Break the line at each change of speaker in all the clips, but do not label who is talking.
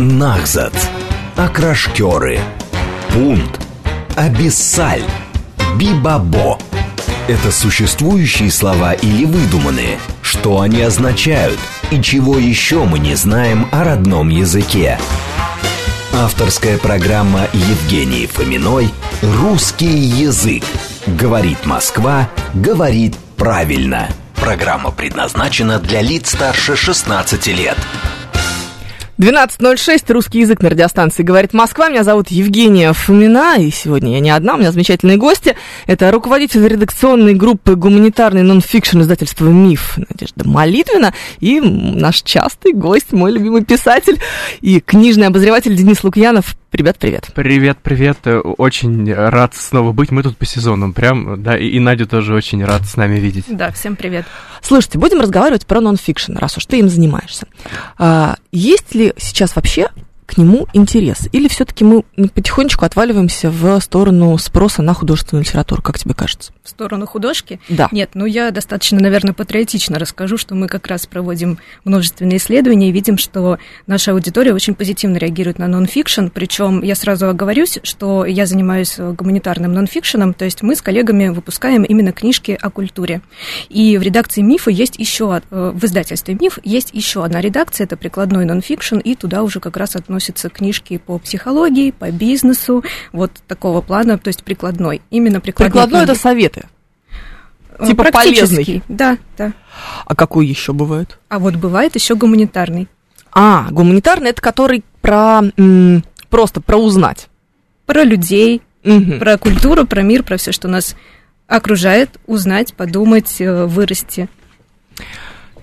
Нахзат. Окрашкеры. Пунт. Абиссаль. Бибабо. Это существующие слова или выдуманные? Что они означают? И чего еще мы не знаем о родном языке? Авторская программа Евгении Фоминой «Русский язык». Говорит Москва, говорит правильно. Программа предназначена для лиц старше 16 лет.
12.06, русский язык на радиостанции «Говорит Москва». Меня зовут Евгения Фомина, и сегодня я не одна, у меня замечательные гости. Это руководитель редакционной группы гуманитарный нонфикшн издательства «Миф» Надежда Молитвина и наш частый гость, мой любимый писатель и книжный обозреватель Денис Лукьянов. Ребят, привет.
Привет, привет. Очень рад снова быть. Мы тут по сезонам прям, да, и, и Надю тоже очень рад с нами видеть.
Да, всем привет.
Слушайте, будем разговаривать про нонфикшн, раз уж ты им занимаешься. А, есть ли сейчас вообще к нему интерес? Или все-таки мы потихонечку отваливаемся в сторону спроса на художественную литературу, как тебе кажется?
В сторону художки?
Да.
Нет, ну я достаточно, наверное, патриотично расскажу, что мы как раз проводим множественные исследования и видим, что наша аудитория очень позитивно реагирует на нонфикшн. Причем я сразу оговорюсь, что я занимаюсь гуманитарным нонфикшеном, то есть мы с коллегами выпускаем именно книжки о культуре. И в редакции «Мифа» есть еще, э, в издательстве «Миф» есть еще одна редакция, это прикладной нонфикшн, и туда уже как раз относятся книжки по психологии, по бизнесу, вот такого плана, то есть прикладной. Именно прикладной.
Прикладной – это советы.
Э,
Типа полезный.
Да, да.
А какой еще бывает?
А вот бывает еще гуманитарный.
А, гуманитарный это который про м, просто про узнать.
Про людей,
Мгм.
про культуру, про мир, про все, что нас окружает, узнать, подумать, э, вырасти.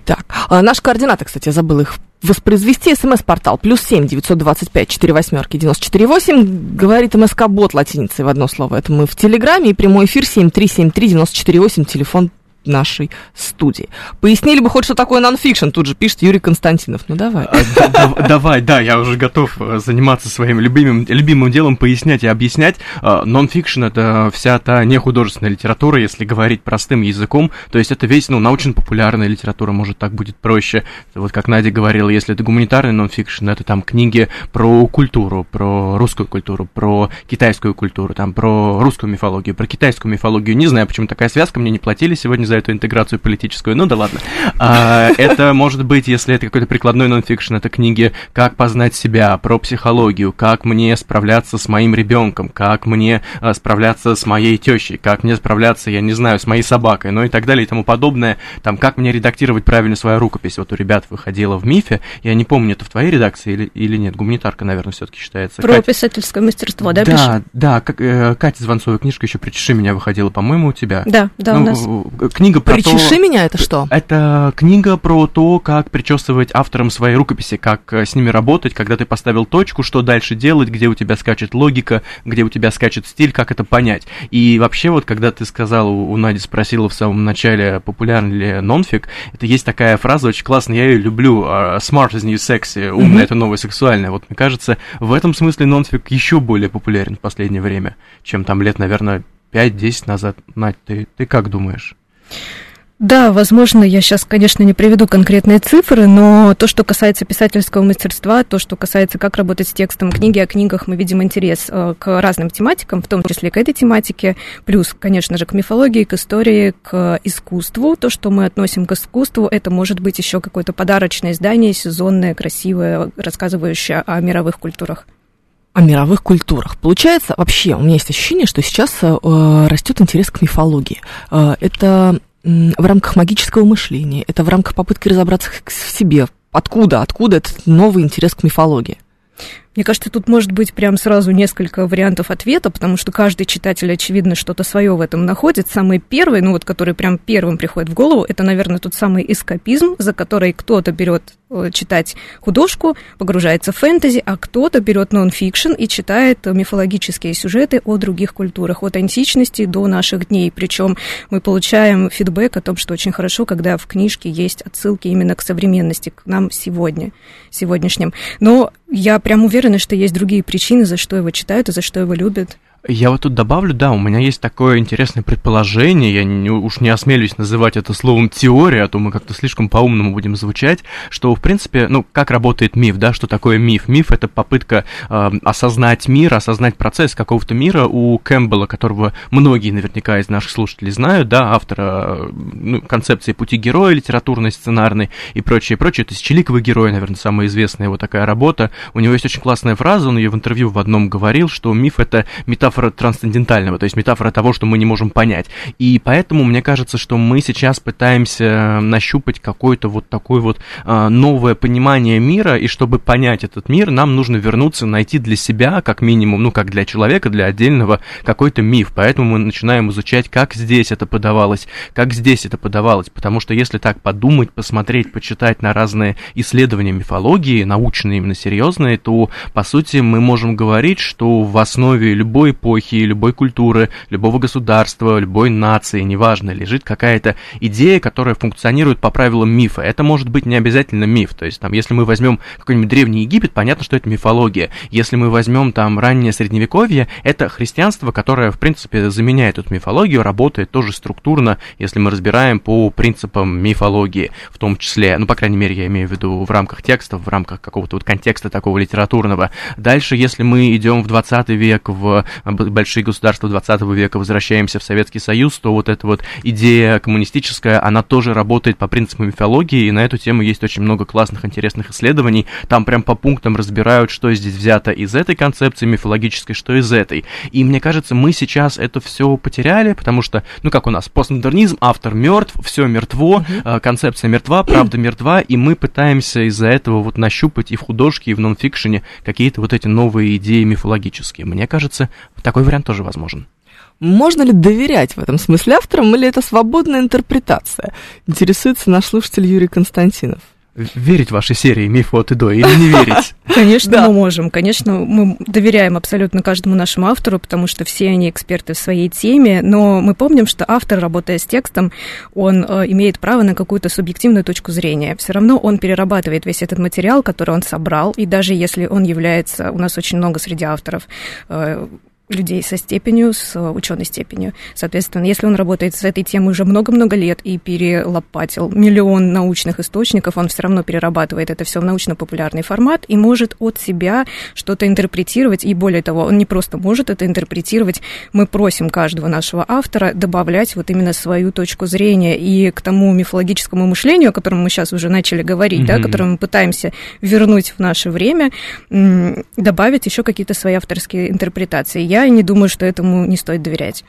Так, а наши координаты, кстати, я забыла их воспроизвести. СМС-портал плюс семь девятьсот двадцать пять четыре восьмерки девяносто четыре восемь. Говорит МСК-бот латиницей в одно слово. Это мы в Телеграме и прямой эфир семь три семь три девяносто четыре восемь. Телефон нашей студии. Пояснили бы хоть, что такое нонфикшн, тут же пишет Юрий Константинов. Ну давай.
А, да- да- Давай, да, я уже готов э, заниматься своим любимым, любимым делом, пояснять и объяснять. А, Нонфикшн — это вся та нехудожественная литература, если говорить простым языком, то есть это весь, ну, научно-популярная литература, может, так будет проще. Вот как Надя говорила, если это гуманитарный нонфикшн, это там книги про культуру, про русскую культуру, про китайскую культуру, там, про русскую мифологию, про китайскую мифологию. Не знаю, почему такая связка, мне не платили сегодня за эту интеграцию политическую, ну да ладно. А, это может быть, если это какой-то прикладной нонфикшн, это книги «Как познать себя», про психологию, как мне справляться с моим ребенком, как мне а, справляться с моей тещей, как мне справляться, я не знаю, с моей собакой, ну и так далее и тому подобное. Там, как мне редактировать правильно свою рукопись. Вот у ребят выходила в МИФе, я не помню, это в твоей редакции или, или нет, гуманитарка, наверное, все-таки считается.
Про
Катя-
писательское мастерство, да, пишешь?
да, да, как, э, Катя Звонцова книжка еще «Причеши меня» выходила, по-моему, у тебя.
Да, да, у
Ну,
нас.
э, Книга про
Причеши
то...
меня, это что?
Это книга про то, как причесывать авторам свои рукописи, как э, с ними работать, когда ты поставил точку, что дальше делать, где у тебя скачет логика, где у тебя скачет стиль, как это понять. И вообще вот, когда ты сказал, у у Нади спросила в самом начале, популярен ли нонфик, это есть такая фраза очень классная, я ее люблю, а, smart is new sexy, умное это новое сексуальное. Вот мне кажется, в этом смысле нонфик еще более популярен в последнее время, чем там лет, наверное, 5-10 назад. Надь, ты, ты как думаешь?
Да, возможно, я сейчас, конечно, не приведу конкретные цифры, но то, что касается писательского мастерства, то, что касается, как работать с текстом книги, о книгах, мы видим интерес э, к разным тематикам, в том числе к этой тематике, плюс, конечно же, к мифологии, к истории, к искусству. То, что мы относим к искусству, это может быть еще какое-то подарочное издание, сезонное, красивое, рассказывающее о мировых культурах.
О мировых культурах. Получается, вообще, у меня есть ощущение, что сейчас э, растет интерес к мифологии. Э, это м, в рамках магического мышления, это в рамках попытки разобраться в себе. Откуда, откуда этот новый интерес к мифологии?
Мне кажется, тут может быть прям сразу несколько вариантов ответа, потому что каждый читатель, очевидно, что-то свое в этом находит. Самый первый, ну вот который прям первым приходит в голову, это, наверное, тот самый эскапизм, за который кто-то берет э, читать художку, погружается в фэнтези, а кто-то берет нон-фикшн и читает э, мифологические сюжеты о других культурах, от античности до наших дней. Причем мы получаем фидбэк о том, что очень хорошо, когда в книжке есть отсылки именно к современности, к нам сегодня, сегодняшним. Но я прям уверена, что есть другие причины, за что его читают и за что его любят.
Я вот тут добавлю, да, у меня есть такое интересное предположение, я не, уж не осмелюсь называть это словом теория, а то мы как-то слишком по-умному будем звучать, что, в принципе, ну, как работает миф, да, что такое миф? Миф — это попытка э, осознать мир, осознать процесс какого-то мира у Кэмпбелла, которого многие наверняка из наших слушателей знают, да, автора ну, концепции пути героя литературной, сценарной и прочее, прочее, тысячеликовый герой, наверное, самая известная его такая работа, у него есть очень классная фраза, он ее в интервью в одном говорил, что миф — это метафора метафора трансцендентального, то есть метафора того, что мы не можем понять. И поэтому мне кажется, что мы сейчас пытаемся нащупать какое-то вот такое вот а, новое понимание мира, и чтобы понять этот мир, нам нужно вернуться, найти для себя, как минимум, ну, как для человека, для отдельного, какой-то миф. Поэтому мы начинаем изучать, как здесь это подавалось, как здесь это подавалось, потому что если так подумать, посмотреть, почитать на разные исследования мифологии, научные, именно серьезные, то, по сути, мы можем говорить, что в основе любой эпохи, любой культуры, любого государства, любой нации, неважно, лежит какая-то идея, которая функционирует по правилам мифа. Это может быть не обязательно миф. То есть, там, если мы возьмем какой-нибудь древний Египет, понятно, что это мифология. Если мы возьмем там раннее средневековье, это христианство, которое, в принципе, заменяет эту мифологию, работает тоже структурно, если мы разбираем по принципам мифологии, в том числе, ну, по крайней мере, я имею в виду в рамках текстов, в рамках какого-то вот контекста такого литературного. Дальше, если мы идем в 20 век, в большие государства 20 века, возвращаемся в Советский Союз, то вот эта вот идея коммунистическая, она тоже работает по принципам мифологии, и на эту тему есть очень много классных, интересных исследований. Там прям по пунктам разбирают, что здесь взято из этой концепции мифологической, что из этой. И мне кажется, мы сейчас это все потеряли, потому что, ну как у нас, постмодернизм, автор мертв, все мертво, mm-hmm. концепция мертва, правда мертва, и мы пытаемся из-за этого вот нащупать и в художке, и в нонфикшене какие-то вот эти новые идеи мифологические. Мне кажется, такой вариант тоже возможен.
Можно ли доверять в этом смысле авторам, или это свободная интерпретация? Интересуется наш слушатель Юрий Константинов
верить в вашей серии «Миф от и до» или не верить?
Конечно, мы можем. Конечно, мы доверяем абсолютно каждому нашему автору, потому что все они эксперты в своей теме, но мы помним, что автор, работая с текстом, он э, имеет право на какую-то субъективную точку зрения. Все равно он перерабатывает весь этот материал, который он собрал, и даже если он является, у нас очень много среди авторов э, людей со степенью, с э, ученой степенью. Соответственно, если он работает с этой темой уже много-много лет и перелопатил миллион научных источников, он все равно перерабатывает это все в научно-популярный формат и может от себя что-то интерпретировать. И более того, он не просто может это интерпретировать, мы просим каждого нашего автора добавлять вот именно свою точку зрения и к тому мифологическому мышлению, о котором мы сейчас уже начали говорить, mm-hmm. да, которое мы пытаемся вернуть в наше время, добавить еще какие-то свои авторские интерпретации. Я я не думаю, что этому не стоит доверять.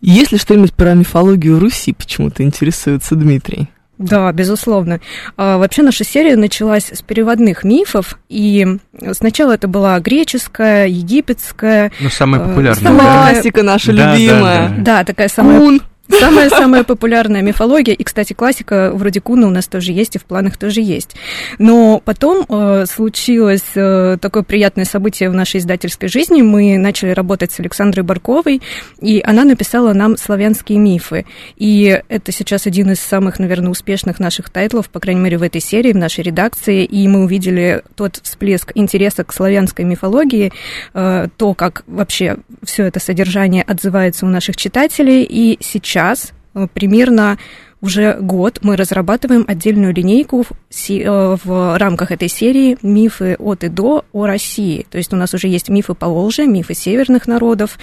Есть ли что-нибудь про мифологию Руси почему-то интересуется Дмитрий?
Да, безусловно. А, вообще наша серия началась с переводных мифов, и сначала это была греческая, египетская.
Ну, самая э, популярная.
Самая классика наша да, любимая.
Да, да. да, такая самая... Кун. Самая-самая популярная мифология, и, кстати, классика вроде Куна у нас тоже есть, и в планах тоже есть. Но потом э, случилось э, такое приятное событие в нашей издательской жизни. Мы начали работать с Александрой Барковой, и она написала нам славянские мифы. И это сейчас один из самых, наверное, успешных наших тайтлов, по крайней мере, в этой серии, в нашей редакции. И мы увидели тот всплеск интереса к славянской мифологии, э, то, как вообще все это содержание отзывается у наших читателей. И сейчас сейчас э, примерно уже год мы разрабатываем отдельную линейку в, э, в рамках этой серии «Мифы от и до о России». То есть у нас уже есть мифы Поволжья, мифы северных народов,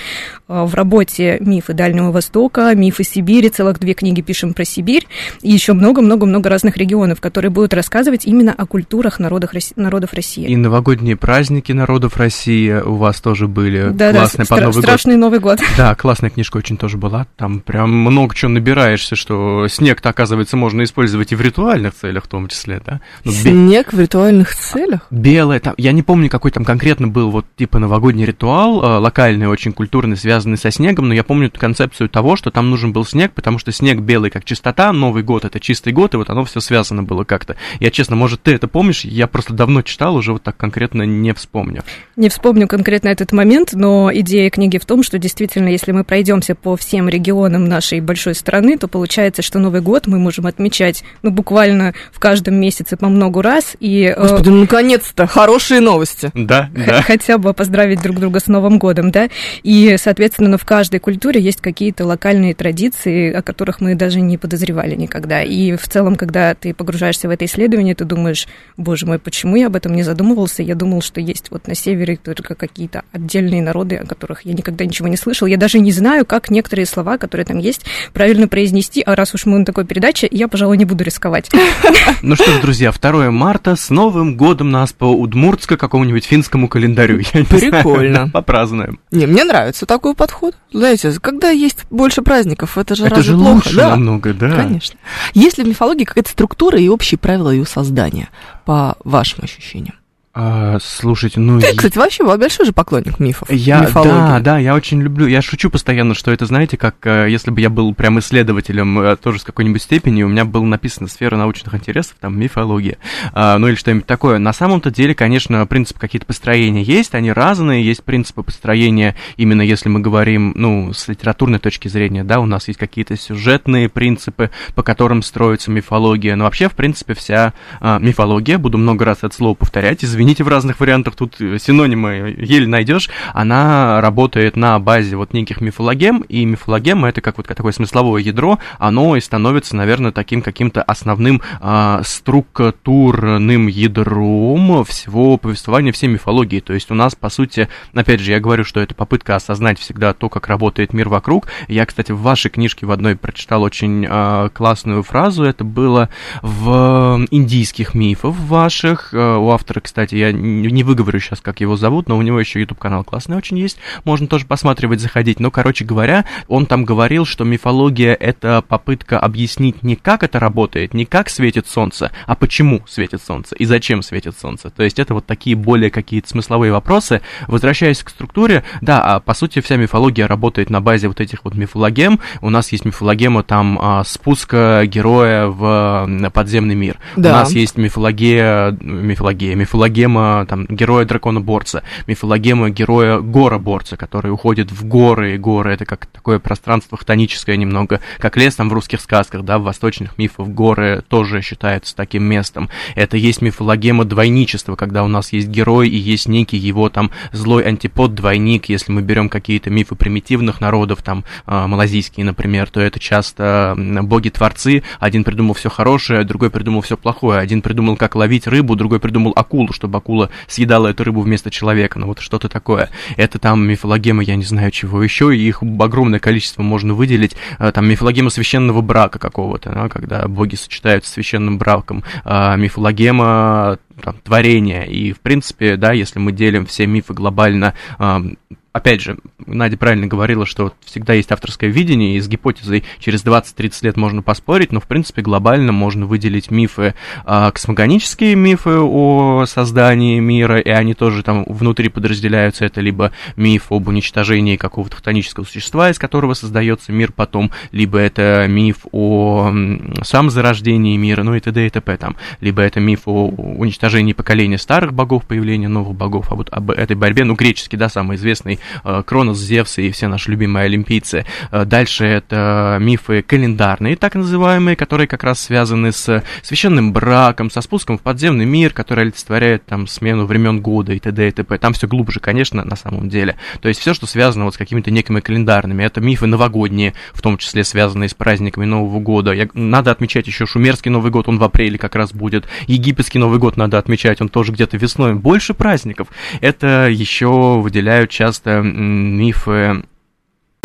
э, в работе мифы Дальнего Востока, мифы Сибири, целых две книги пишем про Сибирь, и еще много-много-много разных регионов, которые будут рассказывать именно о культурах народов, народов России.
И новогодние праздники народов России у вас тоже были да, классные
да, под Новый страшный год. Новый год.
Да, классная книжка очень тоже была. Там прям много чего набираешься, что снег-то, оказывается, можно использовать и в ритуальных целях в том числе, да?
Ну, снег бе... в ритуальных целях?
Белое, там, я не помню, какой там конкретно был вот типа новогодний ритуал, э, локальный, очень культурный, связанный со снегом, но я помню эту концепцию того, что там нужен был снег, потому что снег белый как чистота, Новый год это чистый год, и вот оно все связано было как-то. Я, честно, может, ты это помнишь? Я просто давно читал, уже вот так конкретно не вспомню.
Не вспомню конкретно этот момент, но идея книги в том, что действительно, если мы пройдемся по всем регионам нашей большой страны, то получается, что Новый Новый год мы можем отмечать, ну, буквально в каждом месяце по много раз. И,
э, Господи, ну, наконец-то, хорошие новости.
Да, да.
Хотя бы поздравить друг друга с Новым годом, да. И, соответственно, ну, в каждой культуре есть какие-то локальные традиции, о которых мы даже не подозревали никогда. И в целом, когда ты погружаешься в это исследование, ты думаешь, боже мой, почему я об этом не задумывался? Я думал, что есть вот на севере только какие-то отдельные народы, о которых я никогда ничего не слышал. Я даже не знаю, как некоторые слова, которые там есть, правильно произнести. А раз уж мы на такой передаче, я, пожалуй, не буду рисковать.
Ну что ж, друзья, 2 марта, с Новым годом нас по удмуртско какому-нибудь финскому календарю.
Прикольно.
Попразднуем.
Не, мне нравится такой подход. Знаете, когда есть больше праздников, это же
это
разве
же
плохо?
лучше
да.
намного, да.
Конечно. Есть ли в мифологии какая-то структура и общие правила ее создания, по вашим ощущениям?
А, слушайте, ну...
Ты, кстати, вообще большой же поклонник мифов,
я,
мифологии.
Да, да, я очень люблю, я шучу постоянно, что это, знаете, как э, если бы я был прям исследователем э, тоже с какой-нибудь степени, у меня было написано сфера научных интересов, там, мифология, а, ну или что-нибудь такое. На самом-то деле, конечно, принципы какие-то построения есть, они разные, есть принципы построения, именно если мы говорим, ну, с литературной точки зрения, да, у нас есть какие-то сюжетные принципы, по которым строится мифология, но вообще, в принципе, вся а, мифология, буду много раз это слово повторять, извините, извините, в разных вариантах. Тут синонимы еле найдешь, она работает на базе вот неких мифологем, и мифологема это как вот такое смысловое ядро, оно и становится, наверное, таким каким-то основным а, структурным ядром всего повествования всей мифологии. То есть у нас, по сути, опять же, я говорю, что это попытка осознать всегда то, как работает мир вокруг. Я, кстати, в вашей книжке в одной прочитал очень а, классную фразу, это было в индийских мифах ваших, у автора, кстати, кстати, я не выговорю сейчас, как его зовут, но у него еще YouTube-канал классный очень есть, можно тоже посматривать, заходить. Но, короче говоря, он там говорил, что мифология — это попытка объяснить не как это работает, не как светит солнце, а почему светит солнце и зачем светит солнце. То есть это вот такие более какие-то смысловые вопросы. Возвращаясь к структуре, да, а по сути вся мифология работает на базе вот этих вот мифологем. У нас есть мифологема там а, спуска героя в подземный мир. Да. У нас есть мифология, мифология, мифология мифологема там, героя дракона-борца, мифологема героя гора-борца, который уходит в горы, и горы это как такое пространство хтоническое немного, как лес там в русских сказках, да, в восточных мифах горы тоже считаются таким местом. Это есть мифологема двойничества, когда у нас есть герой и есть некий его там злой антипод, двойник, если мы берем какие-то мифы примитивных народов, там э, малазийские, например, то это часто боги-творцы, один придумал все хорошее, другой придумал все плохое, один придумал, как ловить рыбу, другой придумал акулу, чтобы чтобы акула съедала эту рыбу вместо человека, ну вот что-то такое. Это там мифологема, я не знаю чего еще, их огромное количество можно выделить. А, там мифологема священного брака какого-то, да, когда боги сочетаются с священным браком. А, мифологема там, творения. И, в принципе, да, если мы делим все мифы глобально опять же, Надя правильно говорила, что всегда есть авторское видение, и с гипотезой через 20-30 лет можно поспорить, но, в принципе, глобально можно выделить мифы, э, космогонические мифы о создании мира, и они тоже там внутри подразделяются. Это либо миф об уничтожении какого-то хтонического существа, из которого создается мир потом, либо это миф о самозарождении мира, ну и т.д. и т.п. там, либо это миф о уничтожении поколения старых богов, появления новых богов, а вот об этой борьбе, ну, греческий, да, самый известный Кронос, Зевс и все наши любимые олимпийцы. Э, дальше это мифы календарные, так называемые, которые как раз связаны с священным браком, со спуском в подземный мир, который олицетворяет там смену времен года и т.д. и т.п. Там все глубже, конечно, на самом деле. То есть все, что связано вот с какими-то некими календарными. Это мифы новогодние, в том числе связанные с праздниками Нового года. Я, надо отмечать еще шумерский Новый год, он в апреле как раз будет. Египетский Новый год надо отмечать, он тоже где-то весной. Больше праздников. Это еще выделяют часто мифы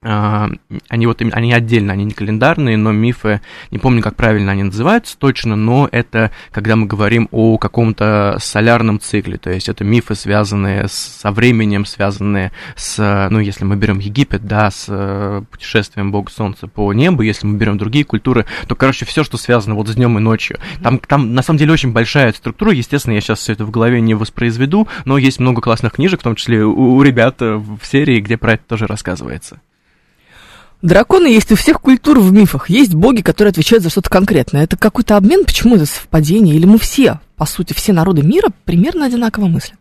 они вот они отдельно, они не календарные, но мифы, не помню, как правильно они называются точно, но это когда мы говорим о каком-то солярном цикле, то есть это мифы, связанные со временем, связанные с, ну, если мы берем Египет, да, с э, путешествием Бога Солнца по небу, если мы берем другие культуры, то, короче, все, что связано вот с днем и ночью. Там, там на самом деле очень большая структура, естественно, я сейчас все это в голове не воспроизведу, но есть много классных книжек, в том числе у, у ребят в серии, где про это тоже рассказывается.
Драконы есть у всех культур в мифах. Есть боги, которые отвечают за что-то конкретное. Это какой-то обмен? Почему это совпадение? Или мы все, по сути, все народы мира примерно одинаково мыслят?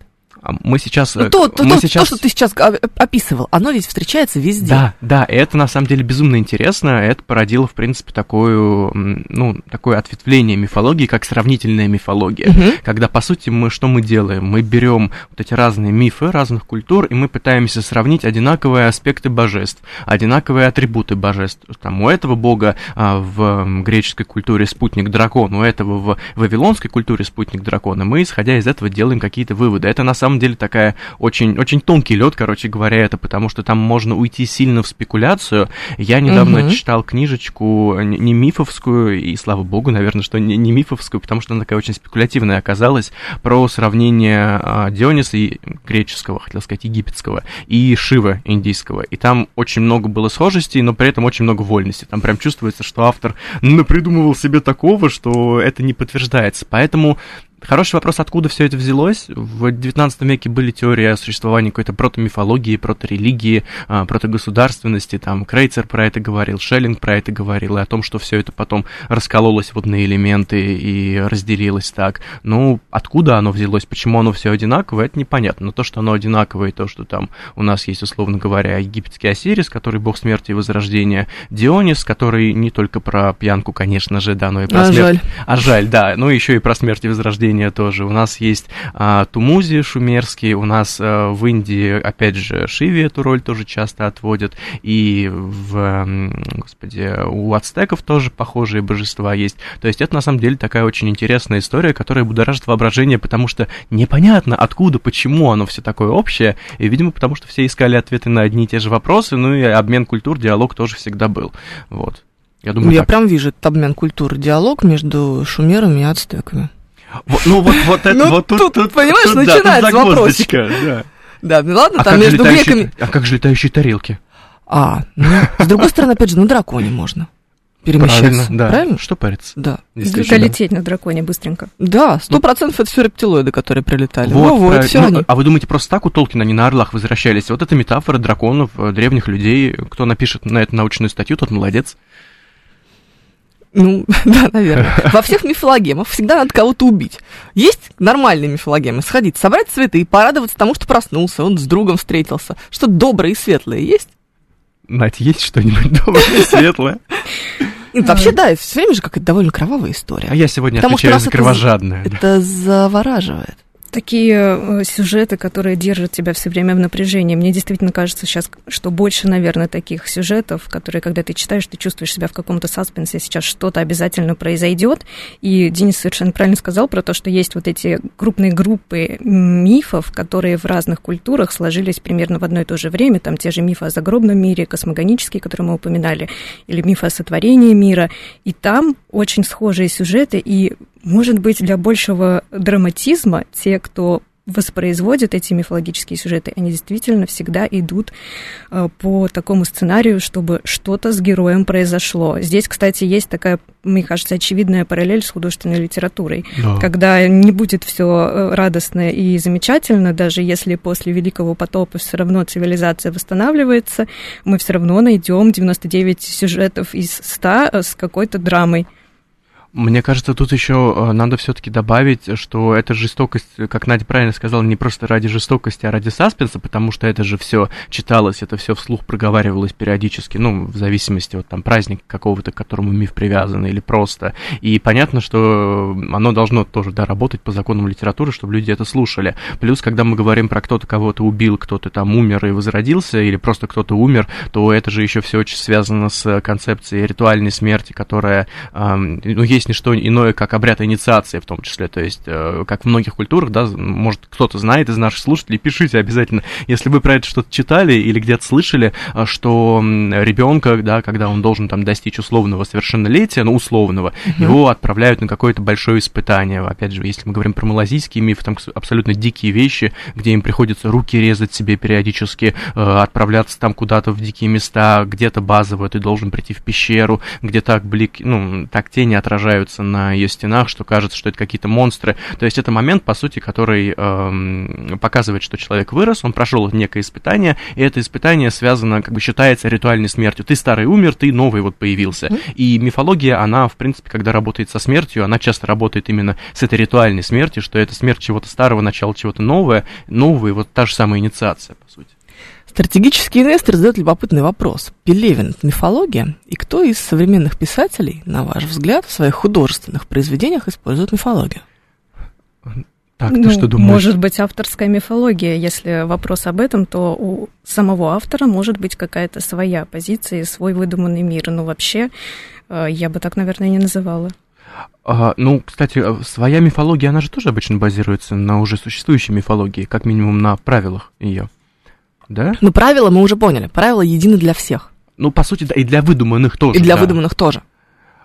А Мы сейчас...
Ну,
э,
то, то,
мы
то,
сейчас...
то, что ты сейчас а, описывал, оно ведь встречается везде.
Да, да, и это на самом деле безумно интересно. Это породило, в принципе, такую, ну, такое ответвление мифологии, как сравнительная мифология.
Мгм.
Когда, по сути, мы что мы делаем? Мы берем вот эти разные мифы разных культур, и мы пытаемся сравнить одинаковые аспекты божеств, одинаковые атрибуты божеств. Там у этого бога а, в греческой культуре спутник дракон, у этого в вавилонской культуре спутник дракона. Мы, исходя из этого, делаем какие-то выводы. Это на самом деле такая очень, очень тонкий лед, короче говоря, это потому что там можно уйти сильно в спекуляцию. Я недавно
Мгм.
читал книжечку не не мифовскую, и слава богу, наверное, что не, не мифовскую, потому что она такая очень спекулятивная оказалась, про сравнение а, Диониса и греческого, хотел сказать, египетского, и Шива индийского. И там очень много было схожестей, но при этом очень много вольности. Там прям чувствуется, что автор напридумывал себе такого, что это не подтверждается. Поэтому Хороший вопрос, откуда все это взялось. В 19 веке были теории о существовании какой-то протомифологии, проторелигии, а, протогосударственности. Там Крейцер про это говорил, Шеллинг про это говорил, и о том, что все это потом раскололось вот на элементы и разделилось так. Ну, откуда оно взялось, почему оно все одинаковое, это непонятно. Но то, что оно одинаковое, и то, что там у нас есть, условно говоря, египетский Осирис, который бог смерти и возрождения, Дионис, который не только про пьянку, конечно же, да, но и про
А
смерть.
жаль.
А жаль, да. Ну, еще и про смерть и возрождение тоже. У нас есть а, Тумузи шумерский, у нас а, в Индии, опять же, Шиви эту роль тоже часто отводят, и в, господи, у ацтеков тоже похожие божества есть. То есть это, на самом деле, такая очень интересная история, которая будоражит воображение, потому что непонятно, откуда, почему оно все такое общее, и, видимо, потому что все искали ответы на одни и те же вопросы, ну и обмен культур, диалог тоже всегда был. Вот. Я думаю,
Я
так.
прям вижу этот обмен культур, диалог между шумерами и ацтеками.
Ну вот, вот это,
Ну,
вот
тут, понимаешь,
тут, да, тут
начинается
загвоздочка, да.
Да, ну ладно,
А
там между
летающие,
греками...
а как же летающие тарелки?
А, ну, с другой стороны, опять же, на драконе можно перемещаться.
Правильно, да.
Правильно?
Что париться?
Да.
Долететь на драконе быстренько.
Да, сто процентов это все рептилоиды, которые прилетали.
Вот,
Во, вот, все
Ну,
они.
А вы думаете, просто так у Толкина они на орлах возвращались? Вот это метафора драконов, э, древних людей. Кто напишет на это научную статью, тот молодец.
Ну, да, наверное. Во всех мифологемах всегда надо кого-то убить. Есть нормальные мифологемы. Сходить, собрать цветы, порадоваться тому, что проснулся, он с другом встретился. Что-то доброе и светлое есть?
Надь, есть что-нибудь доброе и светлое?
Вообще, да, все время же какая-то довольно кровавая история.
А я сегодня
Потому что
отвечаю за
это
кровожадное.
Это завораживает.
Такие э, сюжеты, которые держат тебя все время в напряжении. Мне действительно кажется сейчас, что больше, наверное, таких сюжетов, которые, когда ты читаешь, ты чувствуешь себя в каком-то саспенсе, сейчас что-то обязательно произойдет. И Денис совершенно правильно сказал про то, что есть вот эти крупные группы мифов, которые в разных культурах сложились примерно в одно и то же время. Там те же мифы о загробном мире, космогонические, которые мы упоминали, или мифы о сотворении мира. И там очень схожие сюжеты, и может быть, для большего драматизма те, кто воспроизводит эти мифологические сюжеты, они действительно всегда идут э, по такому сценарию, чтобы что-то с героем произошло. Здесь, кстати, есть такая, мне кажется, очевидная параллель с художественной литературой.
Да.
Когда не будет все радостно и замечательно, даже если после Великого потопа все равно цивилизация восстанавливается, мы все равно найдем 99 сюжетов из 100 с какой-то драмой.
Мне кажется, тут еще э, надо все-таки добавить, что эта жестокость, как Надя правильно сказала, не просто ради жестокости, а ради саспенса, потому что это же все читалось, это все вслух проговаривалось периодически, ну, в зависимости от там праздника какого-то, к которому миф привязан, или просто. И понятно, что оно должно тоже, да, работать по законам литературы, чтобы люди это слушали. Плюс, когда мы говорим про кто-то кого-то убил, кто-то там умер и возродился, или просто кто-то умер, то это же еще все очень связано с концепцией ритуальной смерти, которая, эм, ну, есть не что иное, как обряд инициации в том числе. То есть, э, как в многих культурах, да, может, кто-то знает из наших слушателей, пишите обязательно, если вы про это что-то читали или где-то слышали, э, что ребенка, да, когда он должен там достичь условного совершеннолетия, ну, условного,
Мгм.
его отправляют на какое-то большое испытание. Опять же, если мы говорим про малазийский миф, там абсолютно дикие вещи, где им приходится руки резать себе периодически, э, отправляться там куда-то в дикие места, где-то базово ты должен прийти в пещеру, где так блик, ну, так тени отражаются отражаются на ее стенах, что кажется, что это какие-то монстры. То есть это момент, по сути, который эм, показывает, что человек вырос, он прошел некое испытание, и это испытание связано, как бы считается ритуальной смертью. Ты старый умер, ты новый вот появился. Mm-hmm. И мифология, она, в принципе, когда работает со смертью, она часто работает именно с этой ритуальной смертью, что это смерть чего-то старого, начало чего-то новое, новый, вот та же самая инициация, по сути.
Стратегический инвестор задает любопытный вопрос. Пелевин – это мифология? И кто из современных писателей, на ваш взгляд, в своих художественных произведениях использует мифологию?
Так, ну, ты что думаешь?
Может быть, авторская мифология. Если вопрос об этом, то у самого автора может быть какая-то своя позиция и свой выдуманный мир. Но вообще, э, я бы так, наверное, не называла.
А, ну, кстати, э, своя мифология, она же тоже обычно базируется на уже существующей мифологии, как минимум на правилах ее. Да?
Ну, правила мы уже поняли. Правила едины для всех.
Ну, по сути, да, и для выдуманных тоже.
И для
да.
выдуманных тоже.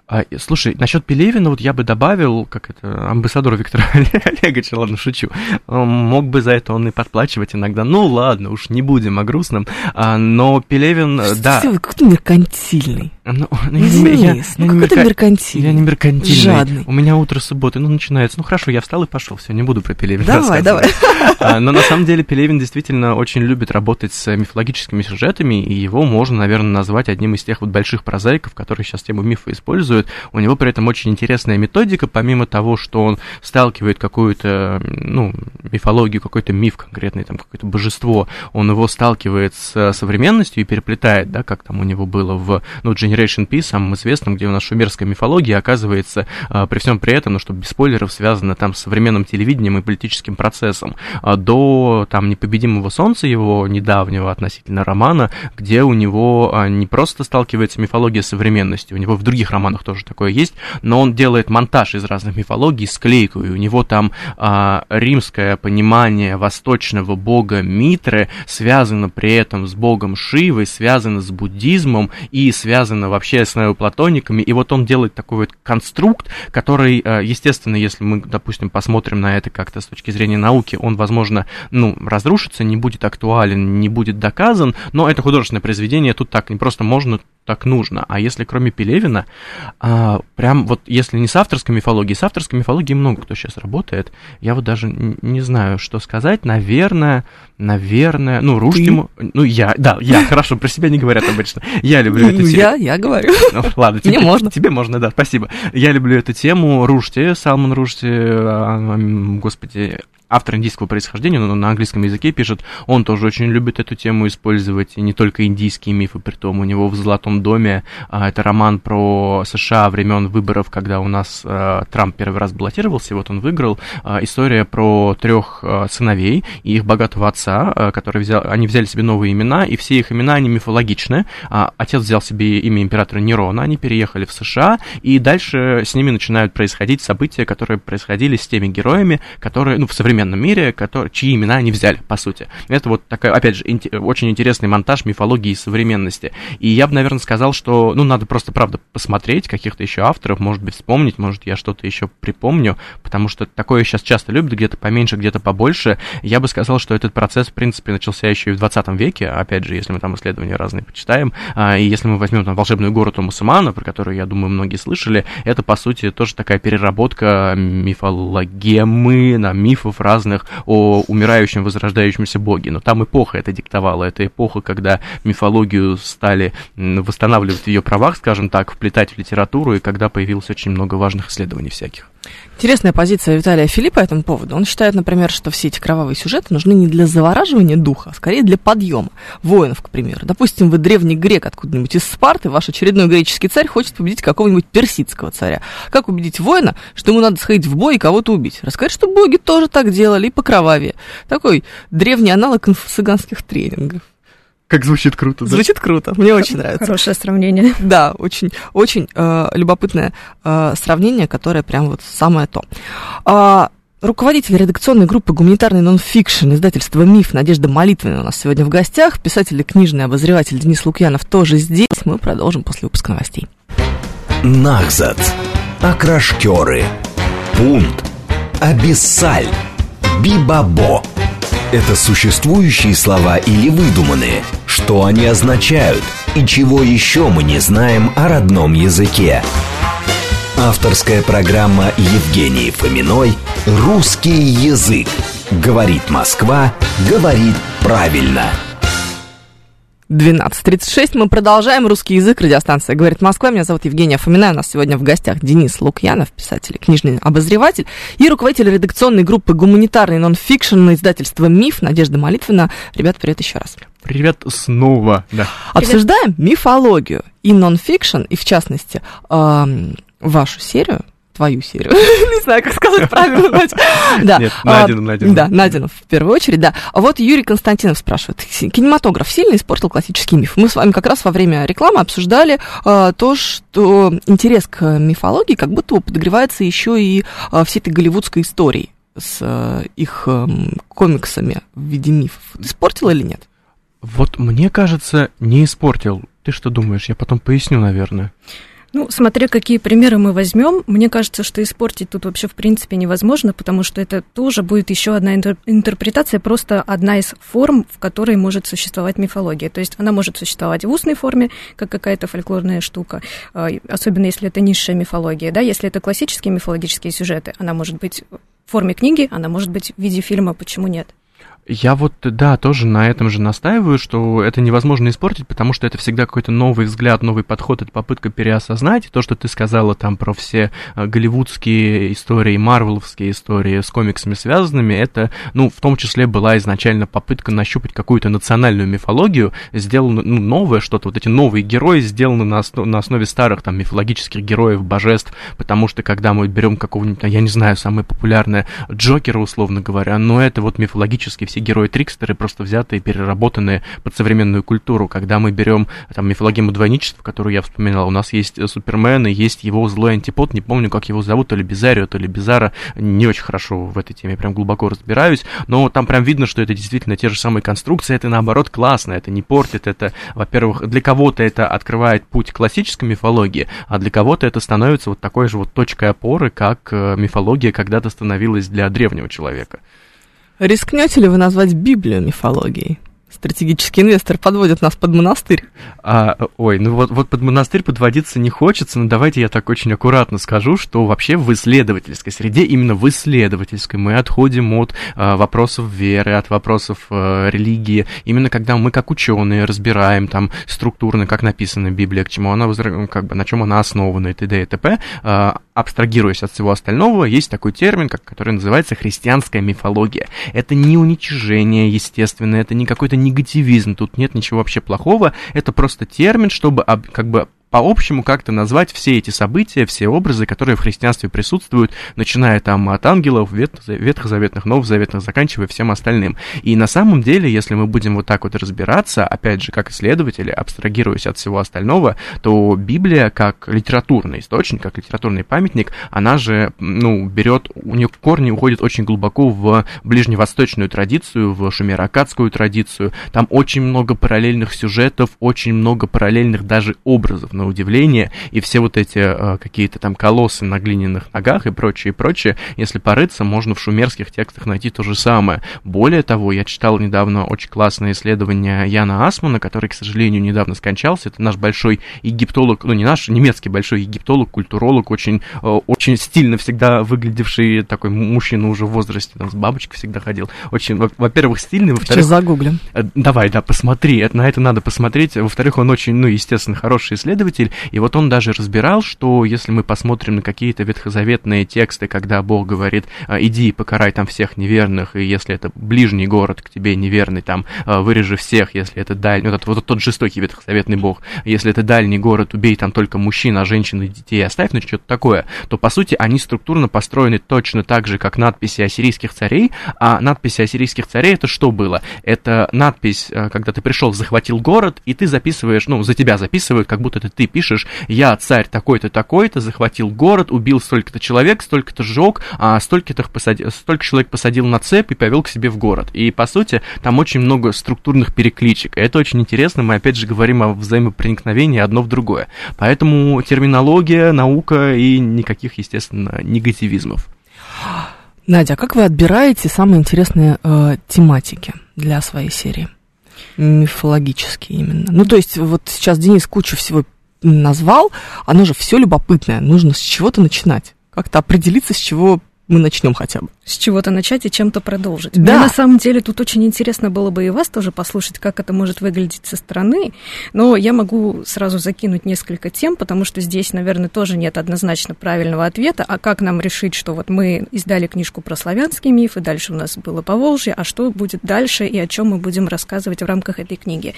А, слушай, насчет Пелевина, вот я бы добавил, как это, амбассадор Виктора Олеговича, ладно, шучу, мог бы за это он и подплачивать иногда. Ну ладно, уж не будем о грустном. А, но Пелевин,
Что
да.
Ты какой-то меркантильный.
Ну,
Извини, я, я, ну какой-то мерка... меркантильный.
Я не меркантильный.
Жадный.
У меня утро субботы, ну, начинается. Ну, хорошо, я встал и пошел, все, не буду про Пелевина
Давай, давай.
А, но на самом деле Пелевин действительно очень любит работать с мифологическими сюжетами, и его можно, наверное, назвать одним из тех вот больших прозаиков, которые сейчас тему мифа используют. У него при этом очень интересная методика, помимо того, что он сталкивает какую-то, ну, мифологию, какой-то миф конкретный, там, какое-то божество, он его сталкивает с современностью и переплетает, да, как там у него было в, ну, Generation P, самым известным, где у нас шумерская мифология, оказывается, а, при всем при этом, ну, чтобы без спойлеров, связана там с современным телевидением и политическим процессом, а, до там непобедимого солнца его недавнего относительно романа, где у него а, не просто сталкивается мифология с современностью, у него в других романах тоже такое есть, но он делает монтаж из разных мифологий, склейку, и у него там римское понимание восточного бога Митры связано при этом с богом Шивой, связано с буддизмом и связано вообще с неоплатониками, и вот он делает такой вот конструкт, который, а, естественно, если мы, допустим, посмотрим на это как-то с точки зрения науки, он, возможно, ну, разрушится, не будет актуален, не будет доказан, но это художественное произведение, тут так не просто можно, так нужно. А если кроме Пелевина, а, прям вот если не с авторской мифологией, с авторской мифологией много кто сейчас работает, я вот даже не знаю, что сказать, наверное, наверное, ну, Рушкину, ну, я, да, я, хорошо, про себя не говорят обычно, я люблю эту тему.
Я, я говорю.
Ну, ладно, тебе можно. Тебе можно, да, спасибо. Я люблю эту тему, Рушти, Салман Рушти, а, господи, автор индийского происхождения, но на английском языке пишет, он тоже очень любит эту тему использовать, и не только индийские мифы, при том у него в «Золотом доме» а, это роман про США времен выборов, когда у нас а, Трамп первый раз баллотировался, и вот он выиграл, а, история про трех сыновей и их богатого отца, который взял, они взяли себе новые имена, и все их имена, они мифологичны, отец взял себе имя императора Нерона, они переехали в США, и дальше с ними начинают происходить события, которые происходили с теми героями, которые, ну, в современном современном мире, который, чьи имена они взяли, по сути. Это вот такая, опять же, инте, очень интересный монтаж мифологии и современности. И я бы, наверное, сказал, что, ну, надо просто, правда, посмотреть каких-то еще авторов, может быть, вспомнить, может, я что-то еще припомню, потому что такое сейчас часто любят, где-то поменьше, где-то побольше. Я бы сказал, что этот процесс, в принципе, начался еще и в 20 веке, опять же, если мы там исследования разные почитаем, а, и если мы возьмем там волшебную гору Томаса Мана, про которую, я думаю, многие слышали, это, по сути, тоже такая переработка мифологемы, на мифов разных о умирающем, возрождающемся боге. Но там эпоха это диктовала. Это эпоха, когда мифологию стали восстанавливать в ее правах, скажем так, вплетать в литературу, и когда появилось очень много важных исследований всяких.
Интересная позиция Виталия Филиппа по этому поводу. Он считает, например, что все эти кровавые сюжеты нужны не для завораживания духа, а скорее для подъема. Воинов, к примеру. Допустим, вы древний грек откуда-нибудь из Спарты, ваш очередной греческий царь хочет победить какого-нибудь персидского царя. Как убедить воина, что ему надо сходить в бой и кого-то убить? Рассказать, что боги тоже так делали, и по кровавее. Такой древний аналог цыганских тренингов.
Как звучит круто,
да? Звучит круто, мне очень нравится.
Хорошее сравнение.
Да, очень, очень э, любопытное э, сравнение, которое прям вот самое то. А, Руководитель редакционной группы «Гуманитарный нонфикшн» издательства «Миф» Надежда Молитвина у нас сегодня в гостях. Писатель и книжный обозреватель Денис Лукьянов тоже здесь. Мы продолжим после выпуска новостей.
Нахзат. Окрашкеры. Пункт. Абиссаль. Бибабо. Это существующие слова или выдуманные? Что они означают? И чего еще мы не знаем о родном языке? Авторская программа Евгении Фоминой «Русский язык». Говорит Москва, говорит правильно.
12.36. Мы продолжаем русский язык. Радиостанция «Говорит Москва». Меня зовут Евгения Фомина. У нас сегодня в гостях Денис Лукьянов, писатель, книжный обозреватель и руководитель редакционной группы «Гуманитарный нонфикшн» издательства «Миф» Надежда Молитвина. Ребят, привет еще раз.
Привет снова. Да.
Обсуждаем мифологию и нонфикшн, и в частности вашу серию, твою серию. Не знаю, как сказать правильно.
Да. Нет, Надину, Надину.
Да, Надину в первую очередь, да. А вот Юрий Константинов спрашивает. Кинематограф сильно испортил классический миф. Мы с вами как раз во время рекламы обсуждали а, то, что интерес к мифологии как будто подогревается еще и а, всей этой голливудской историей с их комиксами в виде мифов. Испортил или нет?
Вот мне кажется, не испортил. Ты что думаешь? Я потом поясню, наверное.
Ну, смотря какие примеры мы возьмем, мне кажется, что испортить тут вообще в принципе невозможно, потому что это тоже будет еще одна интерпретация, просто одна из форм, в которой может существовать мифология. То есть она может существовать в устной форме, как какая-то фольклорная штука, а, особенно если это низшая мифология. Да? Если это классические мифологические сюжеты, она может быть в форме книги, она может быть в виде фильма, почему нет?
Я вот, да, тоже на этом же настаиваю, что это невозможно испортить, потому что это всегда какой-то новый взгляд, новый подход, это попытка переосознать. То, что ты сказала там про все э, голливудские истории, марвеловские истории с комиксами связанными, это, ну, в том числе была изначально попытка нащупать какую-то национальную мифологию, сделано ну, новое что-то, вот эти новые герои сделаны на, основ, на основе старых там мифологических героев, божеств, потому что когда мы берем какого-нибудь, я не знаю, самое популярное Джокера, условно говоря, но это вот мифологический все герои-трикстеры просто взятые, переработанные под современную культуру. Когда мы берем там мифологему двойничества, которую я вспоминал, у нас есть э, Супермен и есть его злой антипод, не помню, как его зовут, то ли Бизарио, то ли Бизара, не очень хорошо в этой теме, прям глубоко разбираюсь, но там прям видно, что это действительно те же самые конструкции, это наоборот классно, это не портит, это, во-первых, для кого-то это открывает путь классической мифологии, а для кого-то это становится вот такой же вот точкой опоры, как э, мифология когда-то становилась для древнего человека.
Рискнете ли вы назвать Библию мифологией? Стратегический инвестор подводит нас под монастырь.
А, ой, ну вот, вот под монастырь подводиться не хочется, но давайте я так очень аккуратно скажу, что вообще в исследовательской среде, именно в исследовательской, мы отходим от а, вопросов веры, от вопросов а, религии, именно когда мы как ученые разбираем там структурно, как написана Библия, к чему она, как бы, на чем она основана и т.д. и т.п., а, абстрагируясь от всего остального, есть такой термин, как, который называется христианская мифология. Это не уничижение, естественно, это не какой-то негативизм, тут нет ничего вообще плохого, это просто термин, чтобы как бы по-общему как-то назвать все эти события, все образы, которые в христианстве присутствуют, начиная там от ангелов, ветхозаветных, новозаветных, заканчивая всем остальным. И на самом деле, если мы будем вот так вот разбираться, опять же, как исследователи, абстрагируясь от всего остального, то Библия как литературный источник, как литературный памятник, она же, ну, берет, у нее корни уходят очень глубоко в ближневосточную традицию, в шумеро-акадскую традицию. Там очень много параллельных сюжетов, очень много параллельных даже образов на удивление, и все вот эти э, какие-то там колоссы на глиняных ногах и прочее, и прочее, если порыться, можно в шумерских текстах найти то же самое. Более того, я читал недавно очень классное исследование Яна Асмана, который, к сожалению, недавно скончался, это наш большой египтолог, ну не наш, немецкий большой египтолог, культуролог, очень, э, очень стильно всегда выглядевший такой мужчина уже в возрасте, там с бабочкой всегда ходил. Очень, во-первых, стильный, во-вторых...
Сейчас загуглим.
Э, давай, да, посмотри, на это надо посмотреть. Во-вторых, он очень, ну, естественно, хороший исследователь, исследователь, и вот он даже разбирал, что если мы посмотрим на какие-то ветхозаветные тексты, когда Бог говорит, «А, иди и покарай там всех неверных, и если это ближний город к тебе неверный, там, «А, вырежи всех, если это дальний, вот, вот тот жестокий ветхозаветный Бог, если это дальний город, убей там только мужчин, а женщин и детей оставь, ну что-то такое, то, по сути, они структурно построены точно так же, как надписи ассирийских царей, а надписи ассирийских царей это что было? Это надпись, э, когда ты пришел, захватил город, и ты записываешь, ну, за тебя записывают, как будто это ты пишешь, я царь такой-то, такой-то, захватил город, убил столько-то человек, столько-то сжег, а столько-то посадил, столько человек посадил на цепь и повел к себе в город. И, по сути, там очень много структурных перекличек. Это очень интересно, мы опять же говорим о взаимопроникновении одно в другое. Поэтому терминология, наука и никаких, естественно, негативизмов.
Надя, а как вы отбираете самые интересные э, тематики для своей серии? Мифологические именно. Ну, то есть, вот сейчас Денис кучу всего назвал, оно же все любопытное. Нужно с чего-то начинать. Как-то определиться, с чего мы начнем хотя бы.
С чего-то начать и чем-то продолжить.
Да.
Мне на самом деле тут очень интересно было бы и вас тоже послушать, как это может выглядеть со стороны, но я могу сразу закинуть несколько тем, потому что здесь, наверное, тоже нет однозначно правильного ответа, а как нам решить, что вот мы издали книжку про славянский миф, и дальше у нас было по Волжье, а что будет дальше и о чем мы будем рассказывать в рамках этой книги.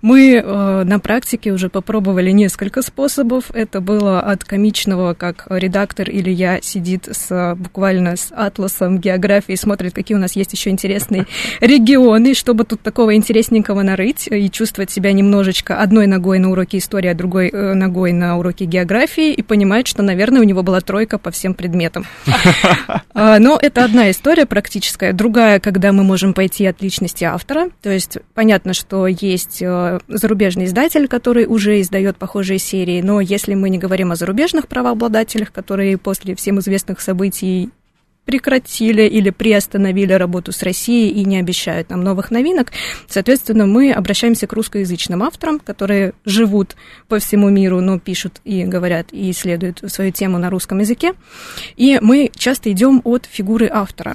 Мы э, на практике уже попробовали несколько способов. Это было от комичного, как редактор или я сидит с буквально с атласом географии, смотрит, какие у нас есть еще интересные регионы, чтобы тут такого интересненького нарыть и чувствовать себя немножечко одной ногой на уроке истории, а другой э, ногой на уроке географии и понимать, что, наверное, у него была тройка по всем предметам. А, Но это одна история практическая. Другая, когда мы можем пойти от личности автора. То есть понятно, что есть э, зарубежный издатель, который уже издает похожие серии, но если мы не говорим о зарубежных правообладателях, которые после всем известных событий прекратили или приостановили работу с Россией и не обещают нам новых новинок. Соответственно, мы обращаемся к русскоязычным авторам, которые живут по всему миру, но пишут и говорят и исследуют свою тему на русском языке. И мы часто идем от фигуры автора.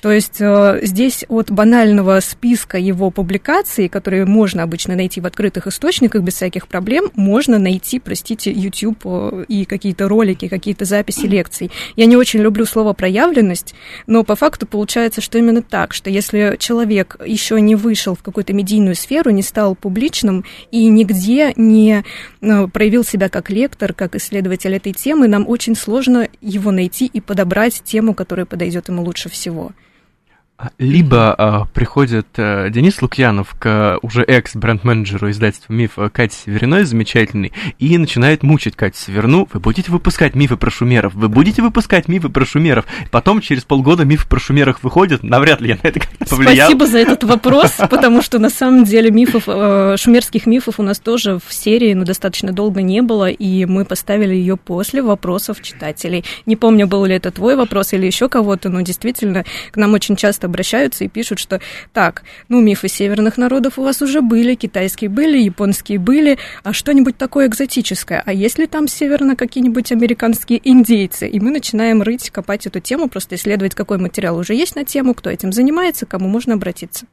То есть э, здесь от банального списка его публикаций, которые можно обычно найти в открытых источниках без всяких проблем, можно найти, простите, YouTube э, и какие-то ролики, какие-то записи лекций. Я не очень люблю слово проявленность, но по факту получается, что именно так, что если человек еще не вышел в какую-то медийную сферу, не стал публичным и нигде не э, проявил себя как лектор, как исследователь этой темы, нам очень сложно его найти и подобрать тему, которая подойдет ему лучше всего.
Либо э, приходит э, Денис Лукьянов к уже экс-бренд-менеджеру издательства «Миф» Кате Севериной, замечательный, и начинает мучить Катю Северну. Вы будете выпускать мифы про шумеров? Вы будете выпускать мифы про шумеров? Потом, через полгода, мифы про шумеров выходят. Навряд ли я на это как-то повлиял.
Спасибо за этот вопрос, потому что на самом деле мифов, э, шумерских мифов у нас тоже в серии, но достаточно долго не было, и мы поставили ее после вопросов читателей. Не помню, был ли это твой вопрос или еще кого-то, но действительно к нам очень часто обращаются и пишут, что так, ну, мифы северных народов у вас уже были, китайские были, японские были, а что-нибудь такое экзотическое? А есть ли там северно какие-нибудь американские индейцы? И мы начинаем рыть, копать эту тему, просто исследовать, какой материал уже есть на тему, кто этим занимается, кому можно обратиться.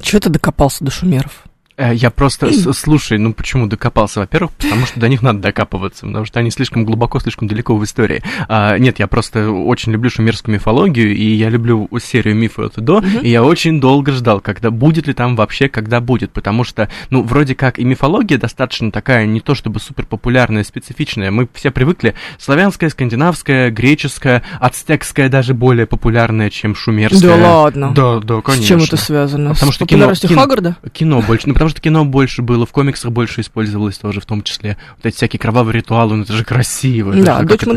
Чего ты докопался до шумеров?
Э, Я просто, слушай, ну почему докопался? Во-первых, потому что до них надо докапываться, потому что они слишком глубоко, слишком далеко в истории. А, нет, я просто очень люблю шумерскую мифологию, и я люблю серию мифов от и до, и я очень долго ждал, когда будет ли там вообще, когда будет, потому что, ну, вроде как и мифология достаточно такая, не то чтобы супер популярная, специфичная, мы все привыкли, славянская, скандинавская, греческая, ацтекская даже более популярная, чем шумерская.
Да ладно?
Да, да, конечно.
С чем это связано?
Потому
С
что кино- кино-
Хаггарда?
Кино больше, ну потому что кино больше было, в комиксах больше использовалось тоже, в том числе. Вот эти всякие кровавые ритуалы, ну это же красиво. это
Да,
же
дочь
это-.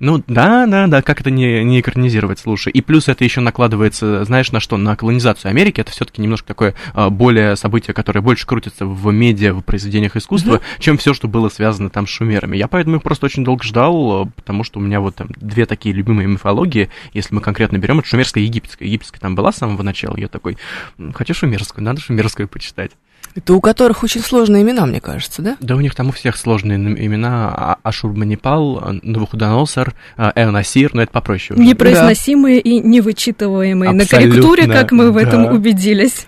Ну да, да, да, как это не, не экранизировать, слушай. И плюс это еще накладывается, знаешь, на что? На колонизацию Америки. Это все-таки немножко такое а, более событие, которое больше крутится в медиа, в произведениях искусства, чем все, что было связано там с шумерами. Я поэтому их просто очень долго ждал, а, потому что у меня вот там две такие любимые мифологии, если мы конкретно берем, это шумерская и египетская. Египетская там была с самого начала, я такой, «М, хочу шумерскую, надо шумерскую почитать.
Это у которых очень сложные имена, мне кажется, да?
Да у них там у всех сложные имена. А- Ашурбанипал, Навуходоносор, а, Эонасир, но это попроще уже.
Непроизносимые и невычитываемые на
Абсолютно,
корректуре, как мы в
да.
этом убедились.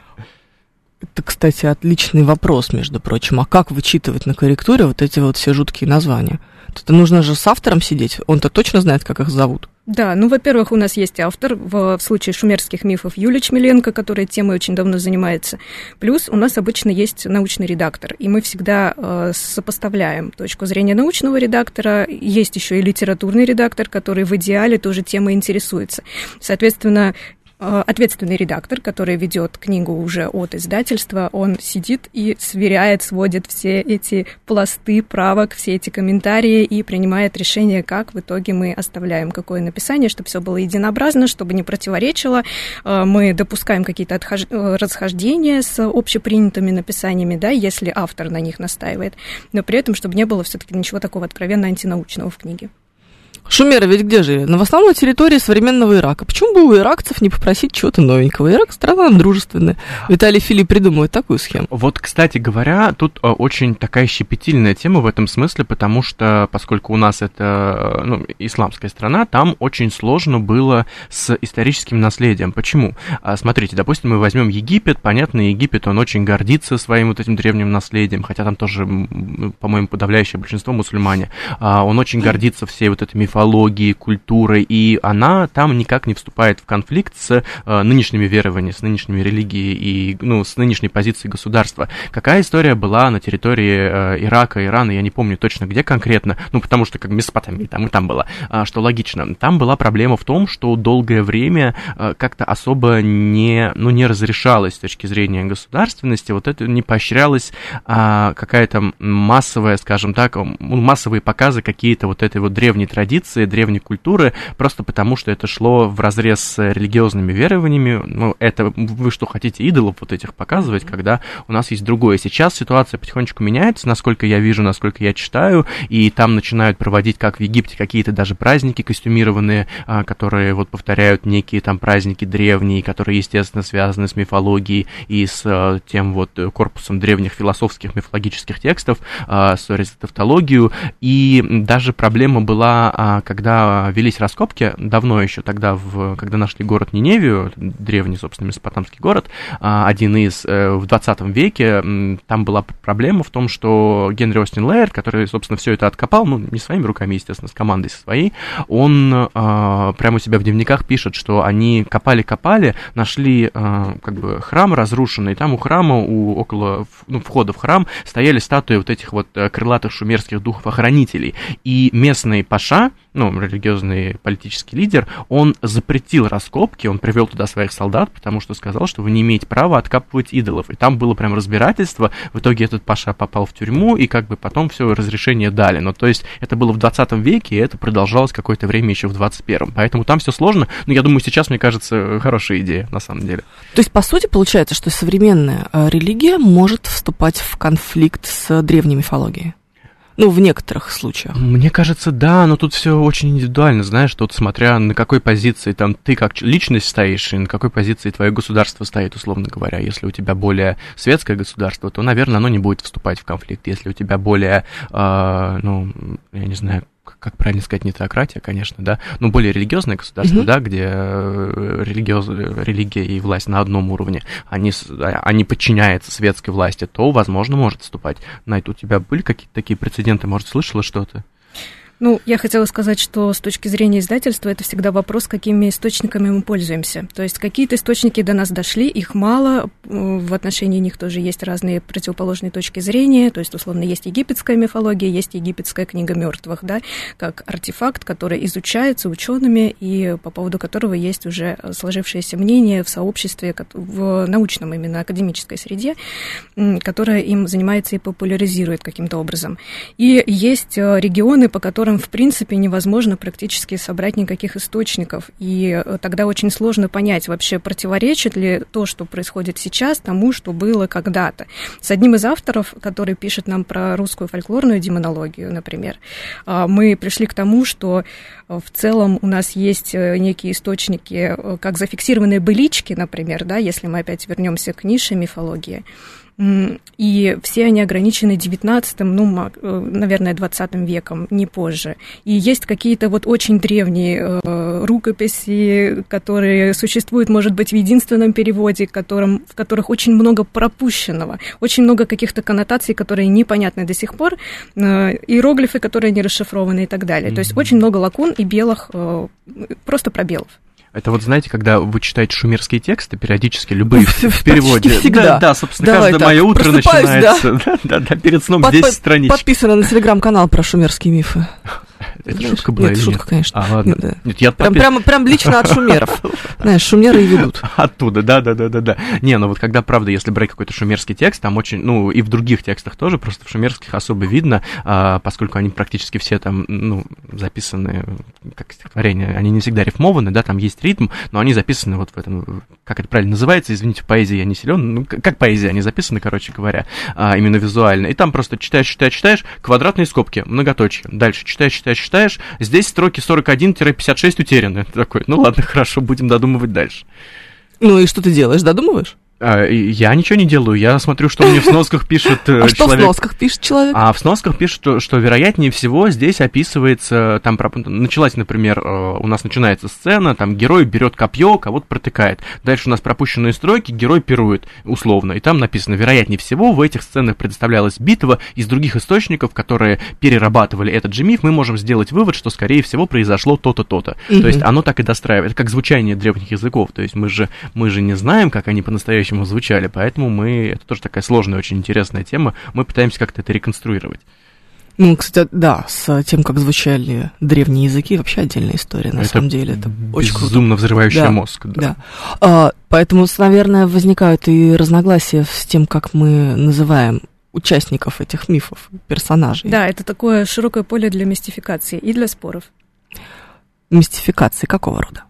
Это, кстати, отличный вопрос, между прочим. А как вычитывать на корректуре вот эти вот все жуткие названия? Это нужно же с автором сидеть. Он-то точно знает, как их зовут.
Да, ну, во-первых, у нас есть автор, в, в случае шумерских мифов Юлия Чмеленко, которая темой очень давно занимается. Плюс у нас обычно есть научный редактор, и мы всегда э, сопоставляем точку зрения научного редактора. Есть еще и литературный редактор, который в идеале тоже темой интересуется. Соответственно, ответственный редактор, который ведет книгу уже от издательства, он сидит и сверяет, сводит все эти пласты правок, все эти комментарии и принимает решение, как в итоге мы оставляем какое написание, чтобы все было единообразно, чтобы не противоречило. Э, Мы допускаем какие-то отхож- э, расхождения с общепринятыми написаниями, да, если автор на них настаивает, но при этом, чтобы не было все-таки ничего такого откровенно антинаучного в книге.
Шумеры ведь где же? На в основном территории современного Ирака. Почему бы у иракцев не попросить чего-то новенького? Ирак страна дружественная. Виталий Фили придумывает такую схему.
Вот, кстати говоря, тут э, очень такая щепетильная тема в этом смысле, потому что, поскольку у нас это э, ну, исламская страна, там очень сложно было с историческим наследием. Почему? А, смотрите, допустим, мы возьмем Египет. Понятно, Египет, он очень гордится своим вот этим древним наследием, хотя там тоже, по-моему, подавляющее большинство мусульмане. А, он очень гордится всей вот этой мифологией мифологии, культуры, и она там никак не вступает в конфликт с э, нынешними верованиями, с нынешними религией и ну, с нынешней позицией государства. Какая история была на территории э, Ирака, Ирана, я не помню точно где конкретно, ну потому что как Месопотамия там и там было, э, что логично. Там была проблема в том, что долгое время э, как-то особо не, ну, не разрешалось с точки зрения государственности, вот это не поощрялась э, какая-то массовая, скажем так, массовые показы какие-то вот этой вот древней традиции, традиции, древней культуры, просто потому что это шло в разрез с религиозными верованиями. Ну, это вы что хотите, идолов вот этих показывать, когда у нас есть другое. Сейчас ситуация потихонечку меняется, насколько я вижу, насколько я читаю, и там начинают проводить, как в Египте, какие-то даже праздники костюмированные, а, которые вот повторяют некие там праздники древние, которые, естественно, связаны с мифологией и с а, тем вот корпусом древних философских, мифологических текстов, а, с тавтологию, и даже проблема была когда велись раскопки, давно еще тогда, в, когда нашли город Ниневию, древний, собственно, месопотамский город, а, один из э, в 20 веке, там была проблема в том, что Генри Остин Лейер, который, собственно, все это откопал, ну, не своими руками, естественно, с командой своей, он а, прямо у себя в дневниках пишет, что они копали-копали, нашли а, как бы храм разрушенный, там у храма, у около ну, входа в храм стояли статуи вот этих вот э, крылатых шумерских духов-охранителей, и местный паша, ну, религиозный политический лидер, он запретил раскопки, он привел туда своих солдат, потому что сказал, что вы не имеете права откапывать идолов. И там было прям разбирательство, в итоге этот Паша попал в тюрьму, и как бы потом все разрешение дали. Но то есть это было в 20 веке, и это продолжалось какое-то время еще в 21. Поэтому там все сложно, но я думаю, сейчас, мне кажется, хорошая идея, на самом деле.
То есть, по сути, получается, что современная э, религия может вступать в конфликт с древней мифологией? Ну, в некоторых случаях.
Мне кажется, да, но тут все очень индивидуально, знаешь, тут смотря на какой позиции там ты как личность стоишь, и на какой позиции твое государство стоит, условно говоря. Если у тебя более светское государство, то, наверное, оно не будет вступать в конфликт. Если у тебя более, э, ну, я не знаю, как правильно сказать, не теократия, конечно, да, но более религиозное государство, mm-hmm. да, где э, религиоз, религия и власть на одном уровне, они, они подчиняются светской власти, то, возможно, может вступать. Найт, у тебя были какие-то такие прецеденты, может, слышала что-то?
Ну, я хотела сказать, что с точки зрения издательства это всегда вопрос, какими источниками мы пользуемся. То есть какие-то источники до нас дошли, их мало, в отношении них тоже есть разные противоположные точки зрения. То есть, условно, есть египетская мифология, есть египетская книга мертвых, да, как артефакт, который изучается учеными и по поводу которого есть уже сложившееся мнение в сообществе, в научном именно академической среде, которая им занимается и популяризирует каким-то образом. И есть э, регионы, по которым которым, в принципе, невозможно практически собрать никаких источников. И э, тогда очень сложно понять, вообще противоречит ли то, что происходит сейчас, тому, что было когда-то. С одним из авторов, который пишет нам про русскую фольклорную демонологию, например, а, мы пришли к тому, что э, в целом у нас есть э, некие источники, как зафиксированные былички, например, да, если мы опять вернемся к нише мифологии, и все они ограничены 19 ну, э, наверное, 20 веком, не позже. И есть какие-то вот очень древние э, рукописи, которые существуют, может быть, в единственном переводе, которым, в которых очень много пропущенного, очень много каких-то коннотаций, которые непонятны до сих пор, э, иероглифы, которые не расшифрованы и так далее. Mm-hmm. То есть очень много лакун и белых, э, просто пробелов.
Это вот, знаете, когда вы читаете шумерские тексты, периодически любые в переводе.
Всегда.
Да, да, собственно, Давай каждое мое утро начинается. Да, да, да, перед сном Под, 10 страничек.
Подписано на телеграм-канал про шумерские мифы.
Это Знаешь? шутка была
нет,
или
шутка,
нет?
конечно.
А, ладно.
Да. Нет, я прям, прям, прям лично от шумеров. Знаешь, шумеры и ведут.
Оттуда, да, да, да, да, да. Не, ну вот когда, правда, если брать какой-то шумерский текст, там очень, ну и в других текстах тоже, просто в шумерских особо видно, а, поскольку они практически все там, ну, записаны, как стихотворения, они не всегда рифмованы, да, там есть ритм, но они записаны вот в этом, как это правильно называется, извините, поэзии я не силен, ну, как поэзия, они записаны, короче говоря, а, именно визуально. И там просто читаешь, читаешь, читаешь, квадратные скобки, многоточие. Дальше читаешь, читаешь, читаешь, здесь строки 41-56 утеряны. Ты такой, ну ладно, хорошо, будем додумывать дальше.
Ну и что ты делаешь, додумываешь?
А, Я ничего не делаю, я смотрю, что мне в сносках пишет э,
А что в
человек.
сносках пишет человек?
А в сносках пишут, что, что вероятнее всего здесь описывается, там про- началась, например, э, у нас начинается сцена, там герой берет копье, кого-то протыкает. Дальше у нас пропущенные строки, герой пирует, условно. И там написано, вероятнее всего, в этих сценах предоставлялась битва из других источников, которые перерабатывали этот же миф. Мы можем сделать вывод, что, скорее всего, произошло то-то, то-то. То есть оно так и достраивает, как звучание древних языков. То есть мы же, мы же не знаем, как они по-настоящему звучали, поэтому мы, это тоже такая сложная, очень интересная тема, мы пытаемся как-то это реконструировать.
Ну, кстати, да, с тем, как звучали древние языки, вообще отдельная история, на
Это
самом деле. Это очень круто.
Безумно взрывающая
Да,
мозг.
Да. А, поэтому, наверное, возникают и разногласия с тем, как мы называем участников этих мифов, персонажей.
Да, это такое широкое поле для мистификации и для споров.
Мистификации какого рода?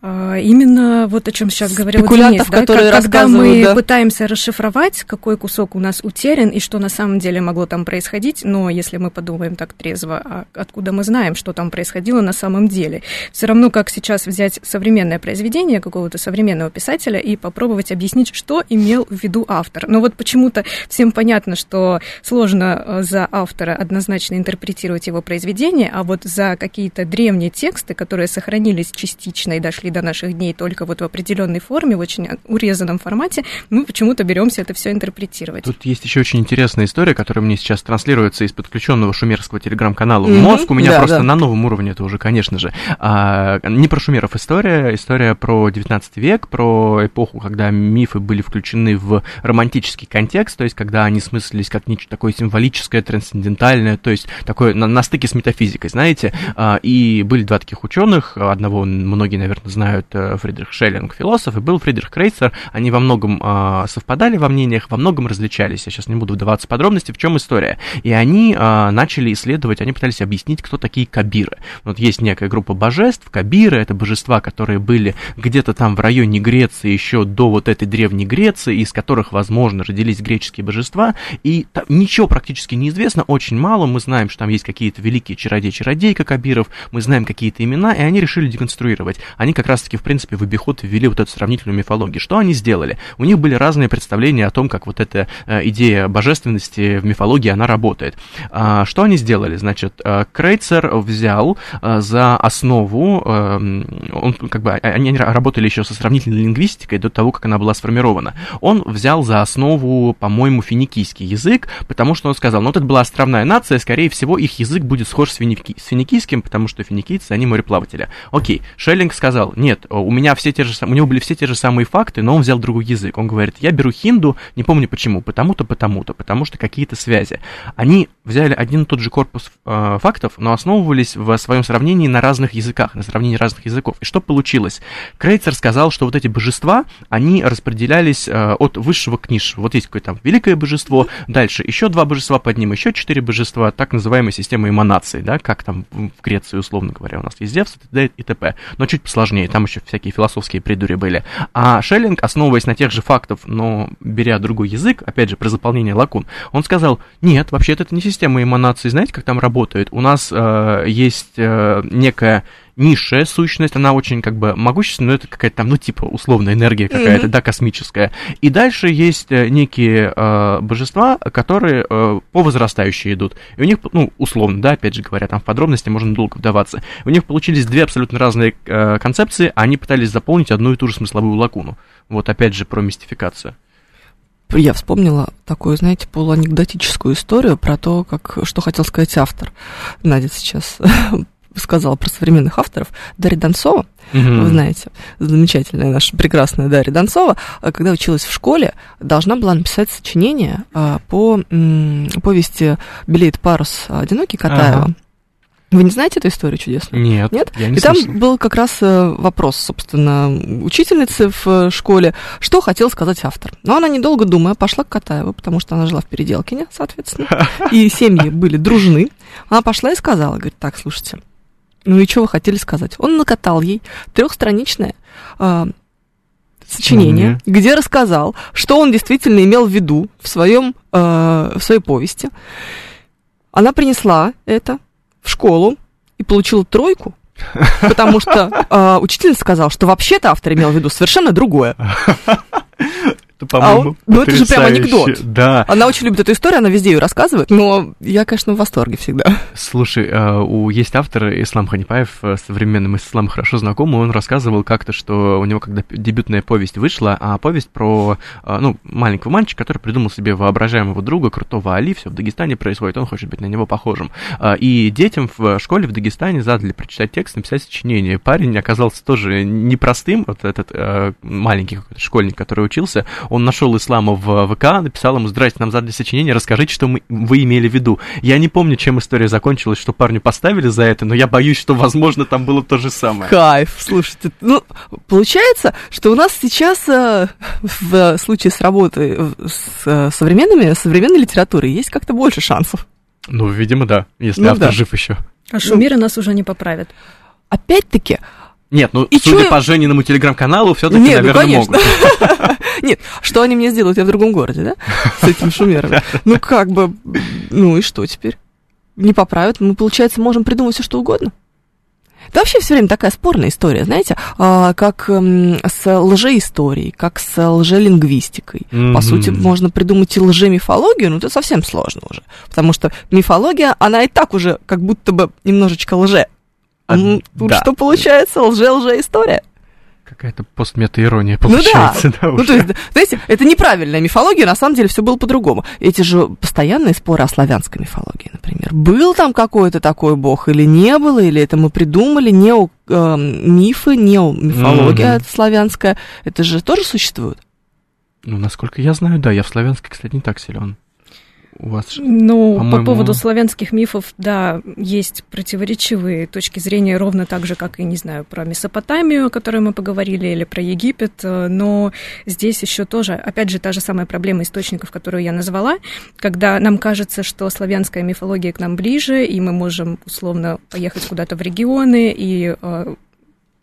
А, Именно вот о чем сейчас говорил Денис, да,
которые
как- когда мы
да.
пытаемся расшифровать, какой кусок у нас утерян и что на самом деле могло там происходить, но если мы подумаем так трезво, а откуда мы знаем, что там происходило на самом деле, все равно как сейчас взять современное произведение какого-то современного писателя и попробовать объяснить, что имел в виду автор. Но вот почему-то всем понятно, что сложно э, за автора однозначно интерпретировать его произведение, а вот за какие-то древние тексты, которые сохранились частично и дошли до наших дней только вот в определенной форме, в очень урезанном формате, мы почему-то беремся это все интерпретировать.
Тут есть еще очень интересная история, которая мне сейчас транслируется из подключенного шумерского телеграм-канала
Мгм,
мозг. У меня
да,
просто
да.
на новом уровне это уже, конечно же. А, не про шумеров история, история про 19 век, про эпоху, когда мифы были включены в романтический контекст, то есть когда они смыслились как нечто такое символическое, трансцендентальное, то есть такое на, на стыке с метафизикой, знаете. А, и были два таких ученых, одного многие, наверное, знают, э, Фридрих Шеллинг, философ, и был Фридрих Крейцер. Они во многом а, совпадали во мнениях, во многом различались. Я сейчас не буду вдаваться в подробности, в чем история. И они а, начали исследовать, они пытались объяснить, кто такие кабиры. Вот есть некая группа божеств, кабиры, это божества, которые были где-то там в районе Греции еще до вот этой древней Греции, из которых, возможно, родились греческие божества, и там ничего практически не известно, очень мало, мы знаем, что там есть какие-то великие чародей-чародейка кабиров, мы знаем какие-то имена, и они решили деконструировать. Они как раз-таки, в принципе, в обиход ввели вот эту сравнительную мифологию. Что они сделали? У них были разные представления о том, как вот эта э, идея божественности в мифологии, она работает. А, что они сделали? Значит, э, Крейцер взял э, за основу, он, как бы, а- они работали еще со сравнительной лингвистикой до того, как она была сформирована. Он взял за основу, по-моему, финикийский язык, потому что он сказал, ну, вот это была островная нация, скорее всего, их язык будет схож с, финики- с финикийским, потому что финикийцы, они мореплаватели. Окей, Шеллинг сказал, нет, у меня все те же, у него были все те же самые факты, но он взял другой язык. Он говорит, я беру хинду, не помню почему, потому-то, потому-то, потому что какие-то связи. Они взяли один и тот же корпус э, фактов, но основывались в своем сравнении на разных языках, на сравнении разных языков. И что получилось? Крейцер сказал, что вот эти божества, они распределялись э, от высшего к низшему. Вот есть какое-то там великое божество, дальше еще два божества под ним, еще четыре божества, так называемая система эманаций, да, как там в Греции, условно говоря, у нас есть Зевс и т.п. Но чуть посложнее, там еще всякие философские придури были. А Шеллинг, основываясь на тех же фактах, но беря другой язык, опять же, про заполнение лакун, он сказал, нет, вообще-то это не система эманаций, знаете, как там работает? У нас э, есть э, некая низшая сущность, она очень как бы могущественная, но это какая-то там, ну, типа, условная энергия какая-то,
Мгм.
да, космическая. И дальше есть э, некие э, божества, которые э, по возрастающей идут. И у них, ну, условно, да, опять же говоря, там в подробности можно долго вдаваться. У них получились две абсолютно разные э, концепции, а они пытались заполнить одну и ту же смысловую лакуну. Вот опять же про мистификацию.
Я вспомнила такую, знаете, полуанекдотическую историю про то, как, что хотел сказать автор. Надя сейчас сказала про современных авторов. Дарья Донцова,
Мгм.
вы знаете, замечательная наша прекрасная Дарья Донцова, а, когда училась в школе, должна была написать сочинение а, по повести «Белеет парус одинокий» Катаева.
Ага.
Вы не знаете эту историю чудесную?
Нет,
Нет?
я не
И там
слышал.
был как раз э, вопрос, собственно, учительницы в э, школе, что хотел сказать автор. Но она, недолго думая, пошла к Катаеву, потому что она жила в Переделкине, соответственно, и семьи были дружны. Она пошла и сказала, говорит, так, слушайте, ну и что вы хотели сказать? Он накатал ей трехстраничное э, сочинение, где рассказал, что он действительно имел в виду в, своем, э, в своей повести. Она принесла это, в школу и получила тройку, потому что э, учитель сказал, что вообще-то автор имел в виду совершенно другое.
Это, по-моему,
а он, ну это же прям анекдот.
Да.
Она очень любит эту историю, она везде ее рассказывает, но я, конечно, в восторге всегда.
Слушай, э, у, есть автор Ислам Ханипаев, э, современным Исламом хорошо знакомый, он рассказывал как-то, что у него, когда дебютная повесть вышла, а повесть про, э, ну, маленького мальчика, который придумал себе воображаемого друга, крутого Али, все в Дагестане происходит, он хочет быть на него похожим. И детям в школе в Дагестане задали прочитать текст, написать сочинение. Парень оказался тоже непростым, вот этот маленький какой-то школьник, который учился, он нашел ислама в ВК, написал ему, здрасте, нам задали сочинение, расскажите, что мы, вы имели в виду. Я не помню, чем история закончилась, что парню поставили за это, но я боюсь, что, возможно, там было то же самое.
Кайф, слушайте, ну, получается, что у нас сейчас э, в случае с работой э, с э, современными, современной литературой есть как-то больше шансов.
Ну, видимо, да, если ну, автор да. жив еще.
А Шумира ну, нас уже не поправит.
Опять-таки,
нет, ну, и судя чё... по Жениному телеграм-каналу, все-таки,
Нет,
наверное,
ну, могут. Нет, что они мне сделают? Я в другом городе, да? С этим шумером. Ну, как бы, ну и что теперь? Не поправят. Мы, получается, можем придумать все, что угодно. Это вообще все время такая спорная история, знаете, а, как с лжеисторией, как с лжелингвистикой. Mm-hmm. По сути, можно придумать и лжемифологию, но это совсем сложно уже. Потому что мифология, она и так уже как будто бы немножечко лже а, Тут да. что получается? Лже-лже история.
Какая-то постмета-ирония получается.
Ну да, да ну, то есть, знаете, это неправильная мифология, на самом деле все было по-другому. Эти же постоянные споры о славянской мифологии, например. Был там какой-то такой бог или не было, или это мы придумали, нео, э, мифы, неомифология mm-hmm. славянская, это же тоже существует?
Ну, насколько я знаю, да, я в славянской, кстати, не так силен
у вас? Ну, по поводу славянских мифов, да, есть противоречивые точки зрения, ровно так же, как и, не знаю, про Месопотамию, о которой мы поговорили, или про Египет, э, но здесь еще тоже, опять же, та же самая проблема источников, которую я назвала, когда нам кажется, что славянская мифология к нам ближе, и мы можем, условно, поехать куда-то в регионы и э,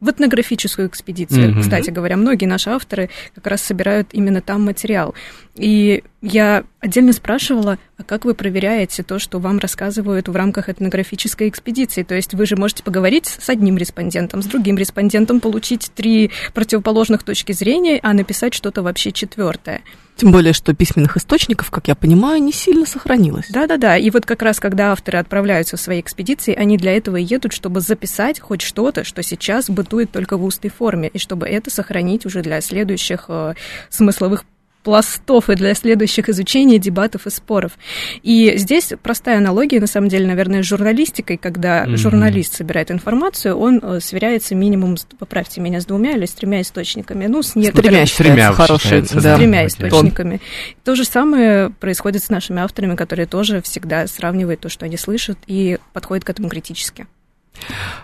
в этнографическую экспедицию. Mm-hmm. Кстати говоря, многие наши авторы как раз собирают именно там материал. И я отдельно спрашивала, а как вы проверяете то, что вам рассказывают в рамках этнографической экспедиции? То есть вы же можете поговорить с одним респондентом, с другим респондентом, получить три противоположных точки зрения, а написать что-то вообще четвертое.
Тем более, что письменных источников, как я понимаю, не сильно сохранилось.
Да-да-да. И вот как раз, когда авторы отправляются в свои экспедиции, они для этого и едут, чтобы записать хоть что-то, что сейчас бытует только в устной форме, и чтобы это сохранить уже для следующих э, смысловых пластов и для следующих изучений, дебатов и споров. И здесь простая аналогия, на самом деле, наверное, с журналистикой, когда mm-hmm. журналист собирает информацию, он э, сверяется минимум, поправьте меня, с двумя или с тремя источниками. Ну, с
некоторыми... С тремя,
хорошие,
да. С тремя источниками. То же самое происходит с нашими авторами, которые тоже всегда сравнивают то, что они слышат, и подходят к этому критически.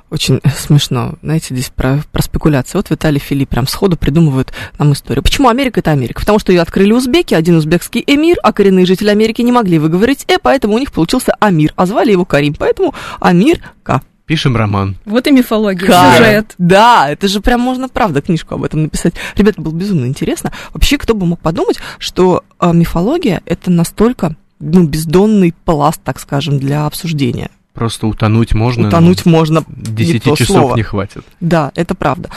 Очень смешно. Знаете, здесь про, про спекуляции. Вот Виталий Филипп прям сходу придумывает нам историю. Почему Америка это Америка? Потому что ее открыли узбеки, один узбекский эмир, а коренные жители Америки не могли выговорить «э», поэтому у них получился Амир, а звали его Карим, поэтому Амир К.
Пишем роман.
Вот и мифология,
как? сюжет. Да, это же прям можно, правда, книжку об этом написать. Ребята, было безумно интересно. Вообще, кто бы мог подумать, что э, мифология это настолько ну, бездонный пласт, так скажем, для обсуждения.
Просто утонуть можно.
Утонуть можно.
Десяти часов
слово.
не хватит.
Да, это правда.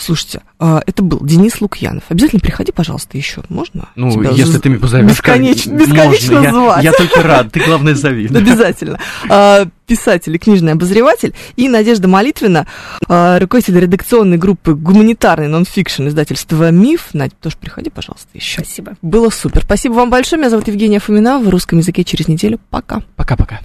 Слушайте, а, это был Денис Лукьянов. Обязательно приходи, пожалуйста, еще. Можно?
Ну, Тебя если з... ты меня позовешь.
Бесконечно, бесконечно можно.
звать. Я, я только рад. Ты, главное, зови.
Обязательно. А, писатель и книжный обозреватель. И Надежда Молитвина, а, руководитель редакционной группы «Гуманитарный нонфикшн» издательства «Миф». Надь, тоже приходи, пожалуйста, еще.
Спасибо.
Было супер. Спасибо вам большое. Меня зовут Евгения Фомина. В русском языке через неделю. Пока.
Пока-пока.